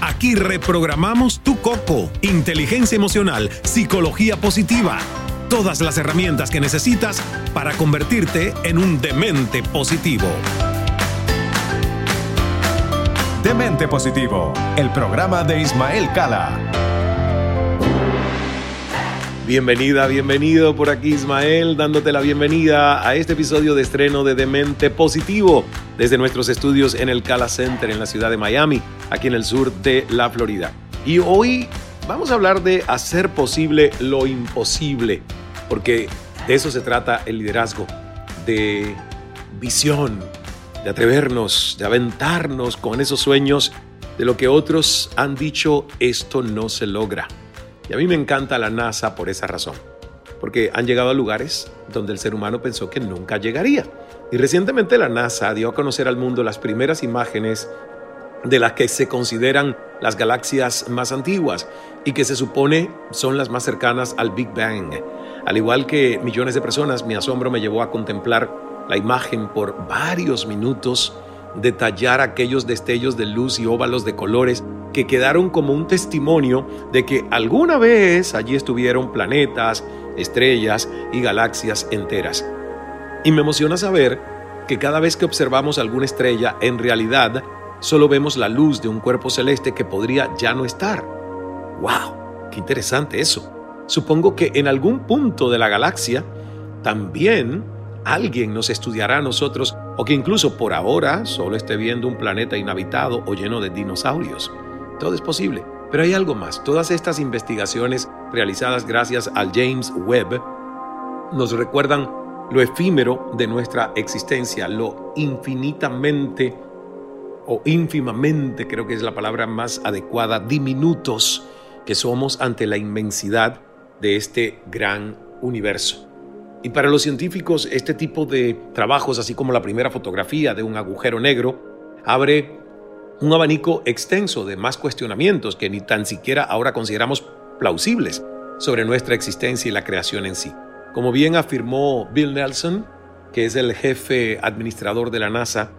aquí reprogramamos tu coco. Inteligencia emocional, psicología positiva. Todas las herramientas que necesitas para convertirte en un demente positivo. Demente Positivo, el programa de Ismael Cala. Bienvenida, bienvenido por aquí Ismael, dándote la bienvenida a este episodio de estreno de Demente Positivo desde nuestros estudios en el Cala Center en la ciudad de Miami, aquí en el sur de la Florida. Y hoy vamos a hablar de hacer posible lo imposible, porque de eso se trata el liderazgo, de visión, de atrevernos, de aventarnos con esos sueños de lo que otros han dicho esto no se logra. Y a mí me encanta la NASA por esa razón, porque han llegado a lugares donde el ser humano pensó que nunca llegaría. Y recientemente la NASA dio a conocer al mundo las primeras imágenes de las que se consideran las galaxias más antiguas y que se supone son las más cercanas al Big Bang. Al igual que millones de personas, mi asombro me llevó a contemplar la imagen por varios minutos, detallar aquellos destellos de luz y óvalos de colores que quedaron como un testimonio de que alguna vez allí estuvieron planetas, estrellas y galaxias enteras. Y me emociona saber que cada vez que observamos alguna estrella, en realidad solo vemos la luz de un cuerpo celeste que podría ya no estar. ¡Wow! ¡Qué interesante eso! Supongo que en algún punto de la galaxia también alguien nos estudiará a nosotros o que incluso por ahora solo esté viendo un planeta inhabitado o lleno de dinosaurios. Todo es posible. Pero hay algo más. Todas estas investigaciones realizadas gracias al James Webb nos recuerdan lo efímero de nuestra existencia, lo infinitamente o ínfimamente, creo que es la palabra más adecuada, diminutos que somos ante la inmensidad de este gran universo. Y para los científicos, este tipo de trabajos, así como la primera fotografía de un agujero negro, abre un abanico extenso de más cuestionamientos que ni tan siquiera ahora consideramos plausibles sobre nuestra existencia y la creación en sí. Como bien afirmó Bill Nelson, que es el jefe administrador de la NASA,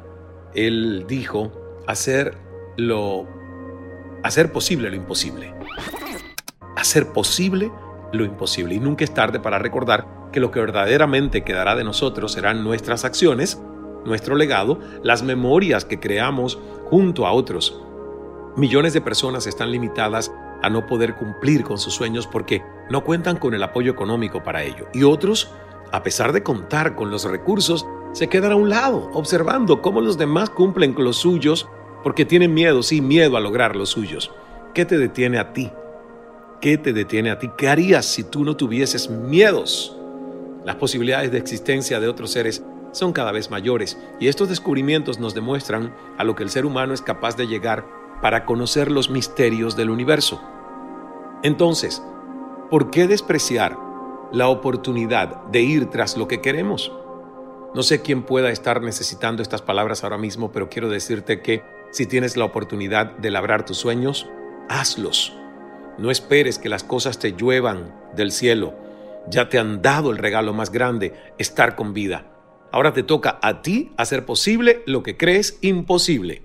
él dijo hacer lo hacer posible lo imposible. Hacer posible lo imposible y nunca es tarde para recordar que lo que verdaderamente quedará de nosotros serán nuestras acciones nuestro legado, las memorias que creamos junto a otros. Millones de personas están limitadas a no poder cumplir con sus sueños porque no cuentan con el apoyo económico para ello. Y otros, a pesar de contar con los recursos, se quedan a un lado, observando cómo los demás cumplen con los suyos porque tienen miedo, sí, miedo a lograr los suyos. ¿Qué te detiene a ti? ¿Qué te detiene a ti? ¿Qué harías si tú no tuvieses miedos? Las posibilidades de existencia de otros seres son cada vez mayores y estos descubrimientos nos demuestran a lo que el ser humano es capaz de llegar para conocer los misterios del universo. Entonces, ¿por qué despreciar la oportunidad de ir tras lo que queremos? No sé quién pueda estar necesitando estas palabras ahora mismo, pero quiero decirte que si tienes la oportunidad de labrar tus sueños, hazlos. No esperes que las cosas te lluevan del cielo. Ya te han dado el regalo más grande, estar con vida. Ahora te toca a ti hacer posible lo que crees imposible.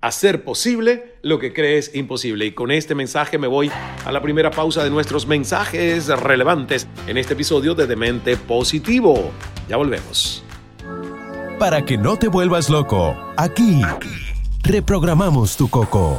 Hacer posible lo que crees imposible. Y con este mensaje me voy a la primera pausa de nuestros mensajes relevantes en este episodio de Demente Positivo. Ya volvemos. Para que no te vuelvas loco, aquí reprogramamos tu coco.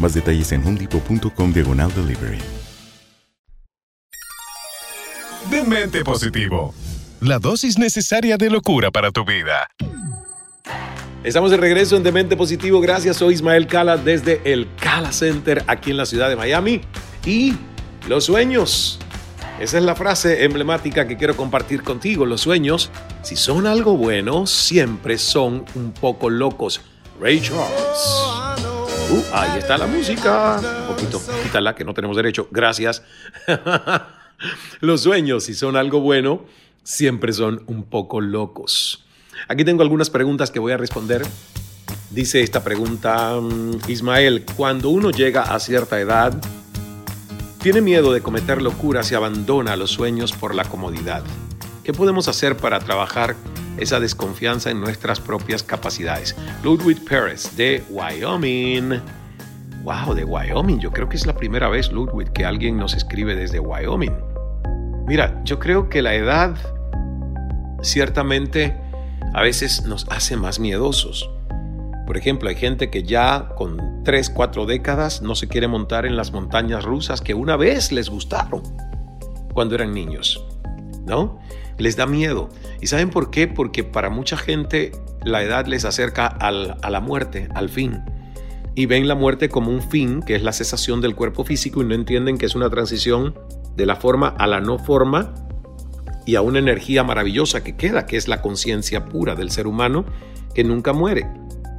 Más detalles en homedepot.com diagonal delivery. Demente Positivo. La dosis necesaria de locura para tu vida. Estamos de regreso en Demente Positivo. Gracias, soy Ismael Cala desde el Cala Center aquí en la ciudad de Miami. Y los sueños. Esa es la frase emblemática que quiero compartir contigo. Los sueños, si son algo bueno, siempre son un poco locos. Ray Charles. Uh, ahí está la música. Un poquito, quítala que no tenemos derecho. Gracias. Los sueños, si son algo bueno, siempre son un poco locos. Aquí tengo algunas preguntas que voy a responder. Dice esta pregunta, mm, Ismael, cuando uno llega a cierta edad, tiene miedo de cometer locuras y abandona los sueños por la comodidad. ¿Qué podemos hacer para trabajar esa desconfianza en nuestras propias capacidades? Ludwig Pérez, de Wyoming. Wow, de Wyoming. Yo creo que es la primera vez, Ludwig, que alguien nos escribe desde Wyoming. Mira, yo creo que la edad ciertamente a veces nos hace más miedosos. Por ejemplo, hay gente que ya con 3, 4 décadas no se quiere montar en las montañas rusas que una vez les gustaron cuando eran niños, ¿no? Les da miedo. ¿Y saben por qué? Porque para mucha gente la edad les acerca al, a la muerte, al fin. Y ven la muerte como un fin, que es la cesación del cuerpo físico, y no entienden que es una transición de la forma a la no forma y a una energía maravillosa que queda, que es la conciencia pura del ser humano que nunca muere.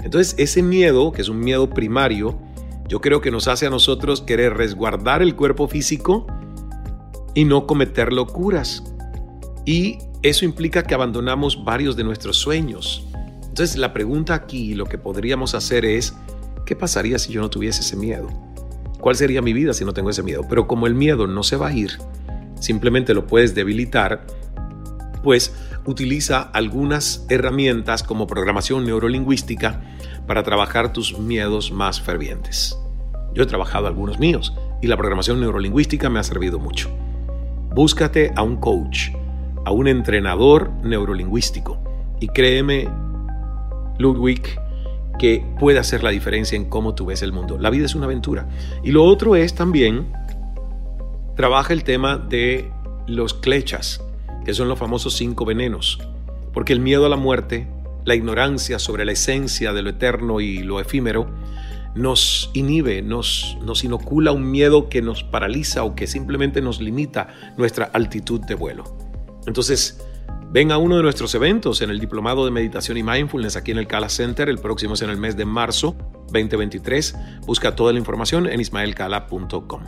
Entonces ese miedo, que es un miedo primario, yo creo que nos hace a nosotros querer resguardar el cuerpo físico y no cometer locuras. Y eso implica que abandonamos varios de nuestros sueños. Entonces la pregunta aquí, lo que podríamos hacer es, ¿qué pasaría si yo no tuviese ese miedo? ¿Cuál sería mi vida si no tengo ese miedo? Pero como el miedo no se va a ir, simplemente lo puedes debilitar, pues utiliza algunas herramientas como programación neurolingüística para trabajar tus miedos más fervientes. Yo he trabajado algunos míos y la programación neurolingüística me ha servido mucho. Búscate a un coach, a un entrenador neurolingüístico y créeme, Ludwig, que puede hacer la diferencia en cómo tú ves el mundo. La vida es una aventura. Y lo otro es también, trabaja el tema de los clechas, que son los famosos cinco venenos, porque el miedo a la muerte, la ignorancia sobre la esencia de lo eterno y lo efímero, nos inhibe, nos, nos inocula un miedo que nos paraliza o que simplemente nos limita nuestra altitud de vuelo. Entonces, ven a uno de nuestros eventos en el Diplomado de Meditación y Mindfulness aquí en el Cala Center. El próximo es en el mes de marzo 2023. Busca toda la información en ismaelcala.com.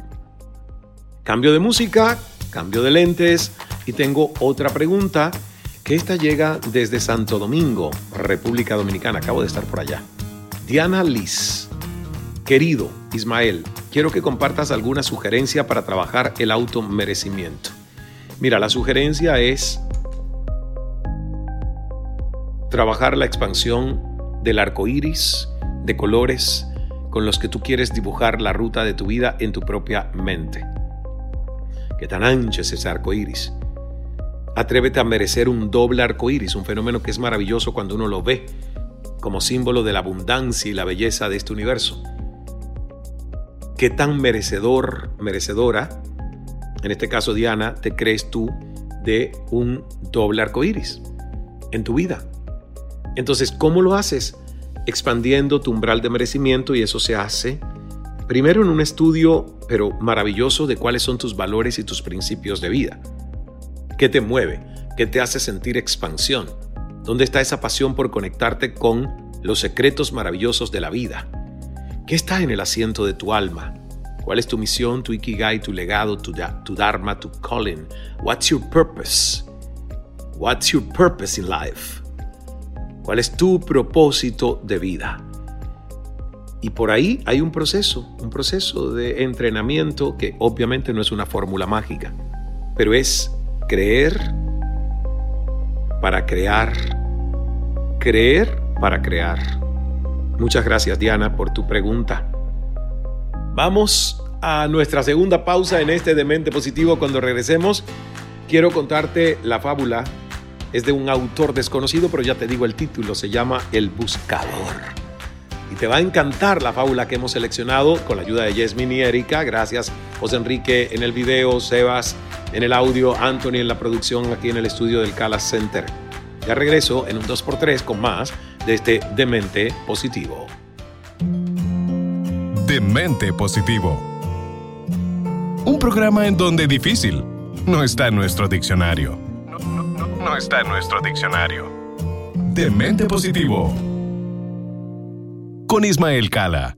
Cambio de música, cambio de lentes y tengo otra pregunta que esta llega desde Santo Domingo, República Dominicana. Acabo de estar por allá. Diana Liz. Querido Ismael, quiero que compartas alguna sugerencia para trabajar el automerecimiento. Mira, la sugerencia es trabajar la expansión del arco iris de colores con los que tú quieres dibujar la ruta de tu vida en tu propia mente. qué tan ancho es ese arco iris. Atrévete a merecer un doble arco iris, un fenómeno que es maravilloso cuando uno lo ve como símbolo de la abundancia y la belleza de este universo. ¿Qué tan merecedor, merecedora, en este caso Diana, te crees tú de un doble arco iris en tu vida? Entonces, ¿cómo lo haces? Expandiendo tu umbral de merecimiento y eso se hace primero en un estudio, pero maravilloso, de cuáles son tus valores y tus principios de vida. ¿Qué te mueve? ¿Qué te hace sentir expansión? ¿Dónde está esa pasión por conectarte con los secretos maravillosos de la vida? ¿Qué está en el asiento de tu alma? ¿Cuál es tu misión, tu ikigai, tu legado, tu, tu dharma, tu calling? What's your purpose? What's your purpose in life? ¿Cuál es tu propósito de vida? Y por ahí hay un proceso, un proceso de entrenamiento que obviamente no es una fórmula mágica, pero es creer para crear, creer para crear. Muchas gracias Diana por tu pregunta. Vamos a nuestra segunda pausa en este Demente Positivo. Cuando regresemos, quiero contarte la fábula. Es de un autor desconocido, pero ya te digo el título, se llama El Buscador. Y te va a encantar la fábula que hemos seleccionado con la ayuda de Yasmin y Erika. Gracias, José Enrique en el video, Sebas en el audio, Anthony en la producción aquí en el estudio del Calas Center. Ya regreso en un 2x3 con más de este Demente Positivo. Demente Positivo. Un programa en donde difícil no está en nuestro diccionario. No, está en nuestro diccionario. Demente Positivo. Con Ismael Cala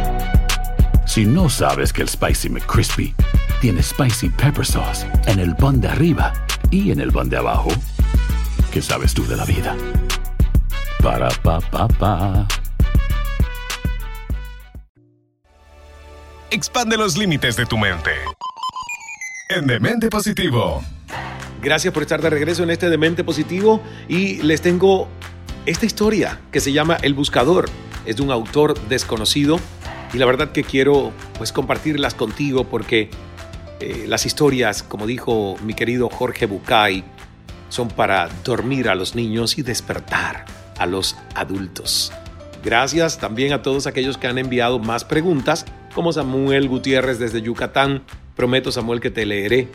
Si no sabes que el Spicy McCrispy tiene Spicy Pepper Sauce en el pan de arriba y en el pan de abajo, ¿qué sabes tú de la vida? Para, pa, pa, pa. Expande los límites de tu mente. En Demente Positivo. Gracias por estar de regreso en este Demente Positivo y les tengo esta historia que se llama El Buscador. Es de un autor desconocido y la verdad que quiero pues compartirlas contigo porque eh, las historias, como dijo mi querido Jorge Bucay, son para dormir a los niños y despertar a los adultos. Gracias también a todos aquellos que han enviado más preguntas, como Samuel Gutiérrez desde Yucatán. Prometo, Samuel, que te leeré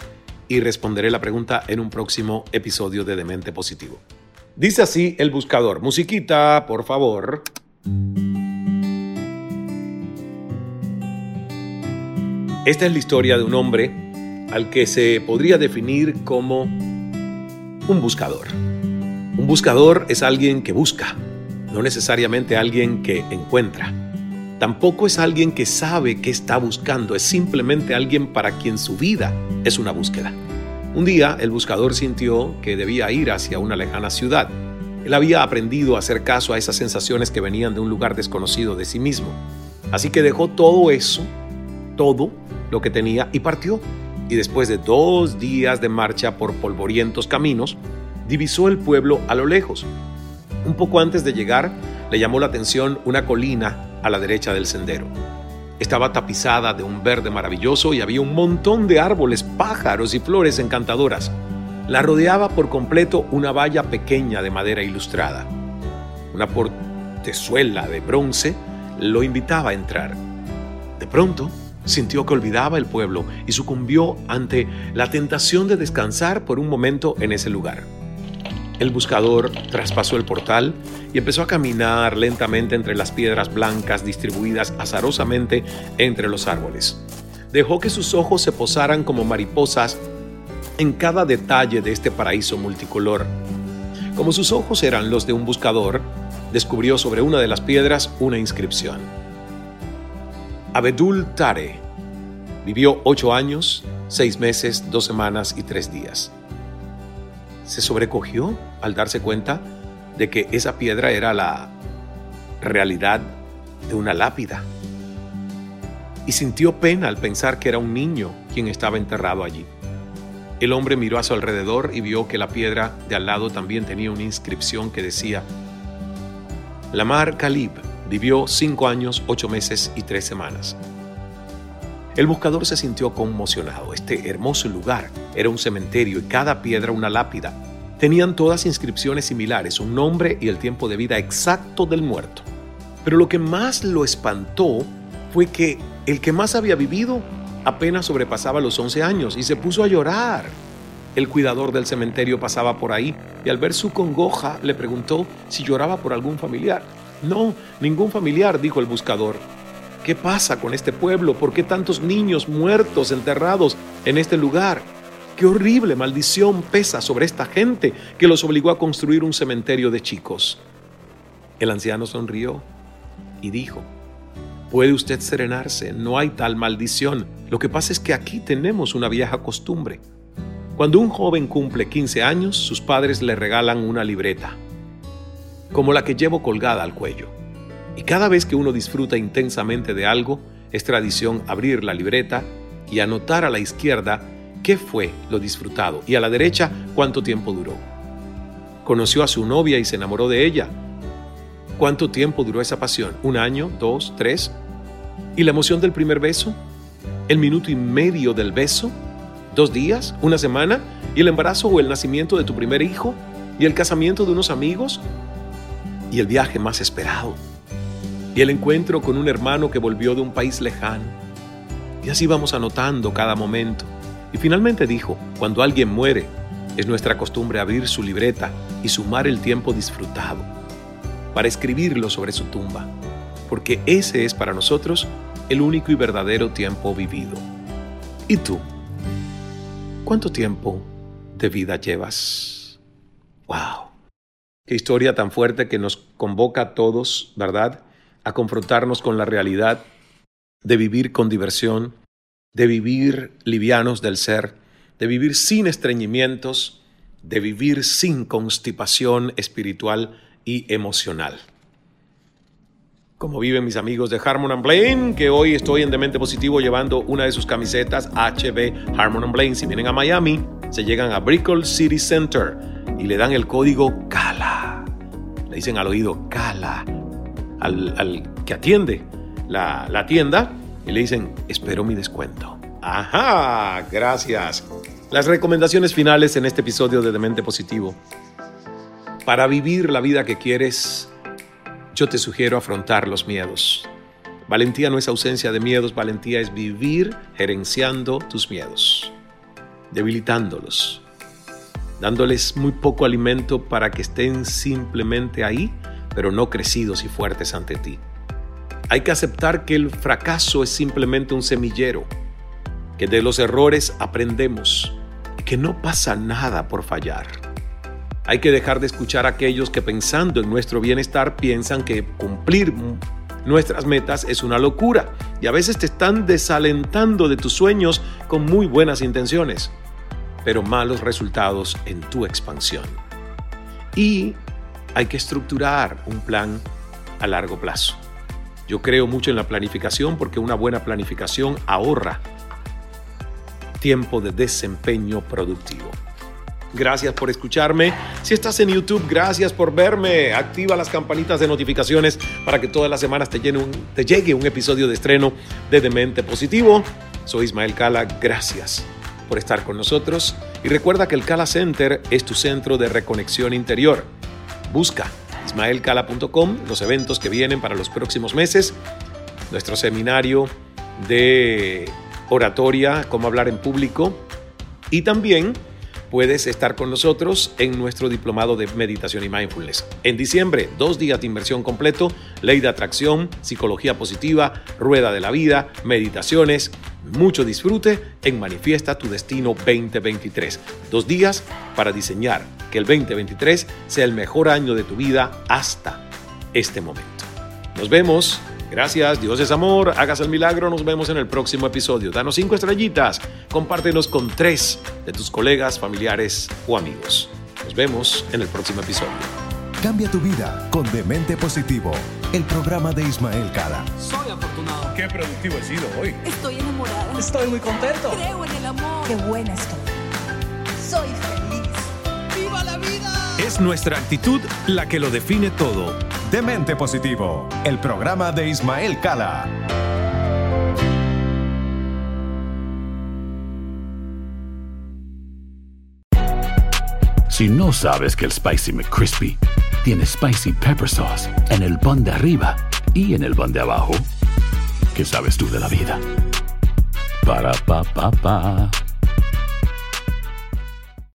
y responderé la pregunta en un próximo episodio de Demente Positivo. Dice así el buscador. Musiquita, por favor. Esta es la historia de un hombre al que se podría definir como un buscador. Un buscador es alguien que busca, no necesariamente alguien que encuentra. Tampoco es alguien que sabe qué está buscando, es simplemente alguien para quien su vida es una búsqueda. Un día el buscador sintió que debía ir hacia una lejana ciudad. Él había aprendido a hacer caso a esas sensaciones que venían de un lugar desconocido de sí mismo. Así que dejó todo eso, todo lo que tenía y partió. Y después de dos días de marcha por polvorientos caminos, divisó el pueblo a lo lejos. Un poco antes de llegar, le llamó la atención una colina a la derecha del sendero. Estaba tapizada de un verde maravilloso y había un montón de árboles, pájaros y flores encantadoras. La rodeaba por completo una valla pequeña de madera ilustrada. Una portezuela de bronce lo invitaba a entrar. De pronto, Sintió que olvidaba el pueblo y sucumbió ante la tentación de descansar por un momento en ese lugar. El buscador traspasó el portal y empezó a caminar lentamente entre las piedras blancas distribuidas azarosamente entre los árboles. Dejó que sus ojos se posaran como mariposas en cada detalle de este paraíso multicolor. Como sus ojos eran los de un buscador, descubrió sobre una de las piedras una inscripción. Abedul Tare vivió ocho años, seis meses, dos semanas y tres días se sobrecogió al darse cuenta de que esa piedra era la realidad de una lápida. Y sintió pena al pensar que era un niño quien estaba enterrado allí. El hombre miró a su alrededor y vio que la piedra de al lado también tenía una inscripción que decía, Lamar Khalib vivió cinco años, ocho meses y tres semanas. El buscador se sintió conmocionado. Este hermoso lugar era un cementerio y cada piedra una lápida. Tenían todas inscripciones similares, un nombre y el tiempo de vida exacto del muerto. Pero lo que más lo espantó fue que el que más había vivido apenas sobrepasaba los 11 años y se puso a llorar. El cuidador del cementerio pasaba por ahí y al ver su congoja le preguntó si lloraba por algún familiar. No, ningún familiar, dijo el buscador. ¿Qué pasa con este pueblo? ¿Por qué tantos niños muertos, enterrados en este lugar? Qué horrible maldición pesa sobre esta gente que los obligó a construir un cementerio de chicos. El anciano sonrió y dijo, Puede usted serenarse, no hay tal maldición. Lo que pasa es que aquí tenemos una vieja costumbre. Cuando un joven cumple 15 años, sus padres le regalan una libreta, como la que llevo colgada al cuello. Y cada vez que uno disfruta intensamente de algo, es tradición abrir la libreta y anotar a la izquierda qué fue lo disfrutado y a la derecha cuánto tiempo duró. Conoció a su novia y se enamoró de ella. ¿Cuánto tiempo duró esa pasión? ¿Un año? ¿Dos? ¿Tres? ¿Y la emoción del primer beso? ¿El minuto y medio del beso? ¿Dos días? ¿Una semana? ¿Y el embarazo o el nacimiento de tu primer hijo? ¿Y el casamiento de unos amigos? ¿Y el viaje más esperado? y el encuentro con un hermano que volvió de un país lejano. Y así vamos anotando cada momento. Y finalmente dijo, cuando alguien muere, es nuestra costumbre abrir su libreta y sumar el tiempo disfrutado, para escribirlo sobre su tumba, porque ese es para nosotros el único y verdadero tiempo vivido. ¿Y tú? ¿Cuánto tiempo de vida llevas? ¡Wow! Qué historia tan fuerte que nos convoca a todos, ¿verdad? a confrontarnos con la realidad de vivir con diversión, de vivir livianos del ser, de vivir sin estreñimientos, de vivir sin constipación espiritual y emocional. Como viven mis amigos de Harmon and Blaine, que hoy estoy en Demente Positivo llevando una de sus camisetas HB Harmon and Blaine. Si vienen a Miami, se llegan a Brickell City Center y le dan el código CALA. Le dicen al oído CALA al, que atiende la, la tienda y le dicen, espero mi descuento. Ajá, gracias. Las recomendaciones finales en este episodio de Demente Positivo. Para vivir la vida que quieres, yo te sugiero afrontar los miedos. Valentía no es ausencia de miedos, valentía es vivir gerenciando tus miedos, debilitándolos, dándoles muy poco alimento para que estén simplemente ahí pero no crecidos y fuertes ante ti. Hay que aceptar que el fracaso es simplemente un semillero, que de los errores aprendemos y que no pasa nada por fallar. Hay que dejar de escuchar a aquellos que pensando en nuestro bienestar piensan que cumplir nuestras metas es una locura y a veces te están desalentando de tus sueños con muy buenas intenciones, pero malos resultados en tu expansión. Y hay que estructurar un plan a largo plazo. Yo creo mucho en la planificación porque una buena planificación ahorra tiempo de desempeño productivo. Gracias por escucharme. Si estás en YouTube, gracias por verme. Activa las campanitas de notificaciones para que todas las semanas te, llegue un episodio de estreno de Demente Positivo. Soy Ismael Cala. Gracias por estar con nosotros. Y recuerda que el Cala Center es tu centro de reconexión interior Busca ismaelcala.com los eventos que vienen para los próximos meses, nuestro seminario de oratoria, cómo hablar en público y también puedes estar con nosotros en nuestro diplomado de meditación y mindfulness. En diciembre, dos días de inversión completo, ley de atracción, psicología positiva, rueda de la vida, meditaciones, mucho disfrute en Manifiesta tu Destino 2023. Dos días para diseñar que el 2023 sea el mejor año de tu vida hasta este momento. Nos vemos. Gracias, Dios es amor, hagas el milagro, nos vemos en el próximo episodio. Danos cinco estrellitas, compártenos con tres de tus colegas, familiares o amigos. Nos vemos en el próximo episodio. Cambia tu vida con Demente Positivo, el programa de Ismael Cala. Soy afortunado. Qué productivo he sido hoy. Estoy enamorada. Estoy muy contento. Creo en el amor. Qué buena estoy. Soy Es nuestra actitud la que lo define todo. Demente Positivo, el programa de Ismael Cala. Si no sabes que el Spicy McCrispy tiene Spicy Pepper Sauce en el pan de arriba y en el pan de abajo, ¿qué sabes tú de la vida? Para, pa, pa, pa.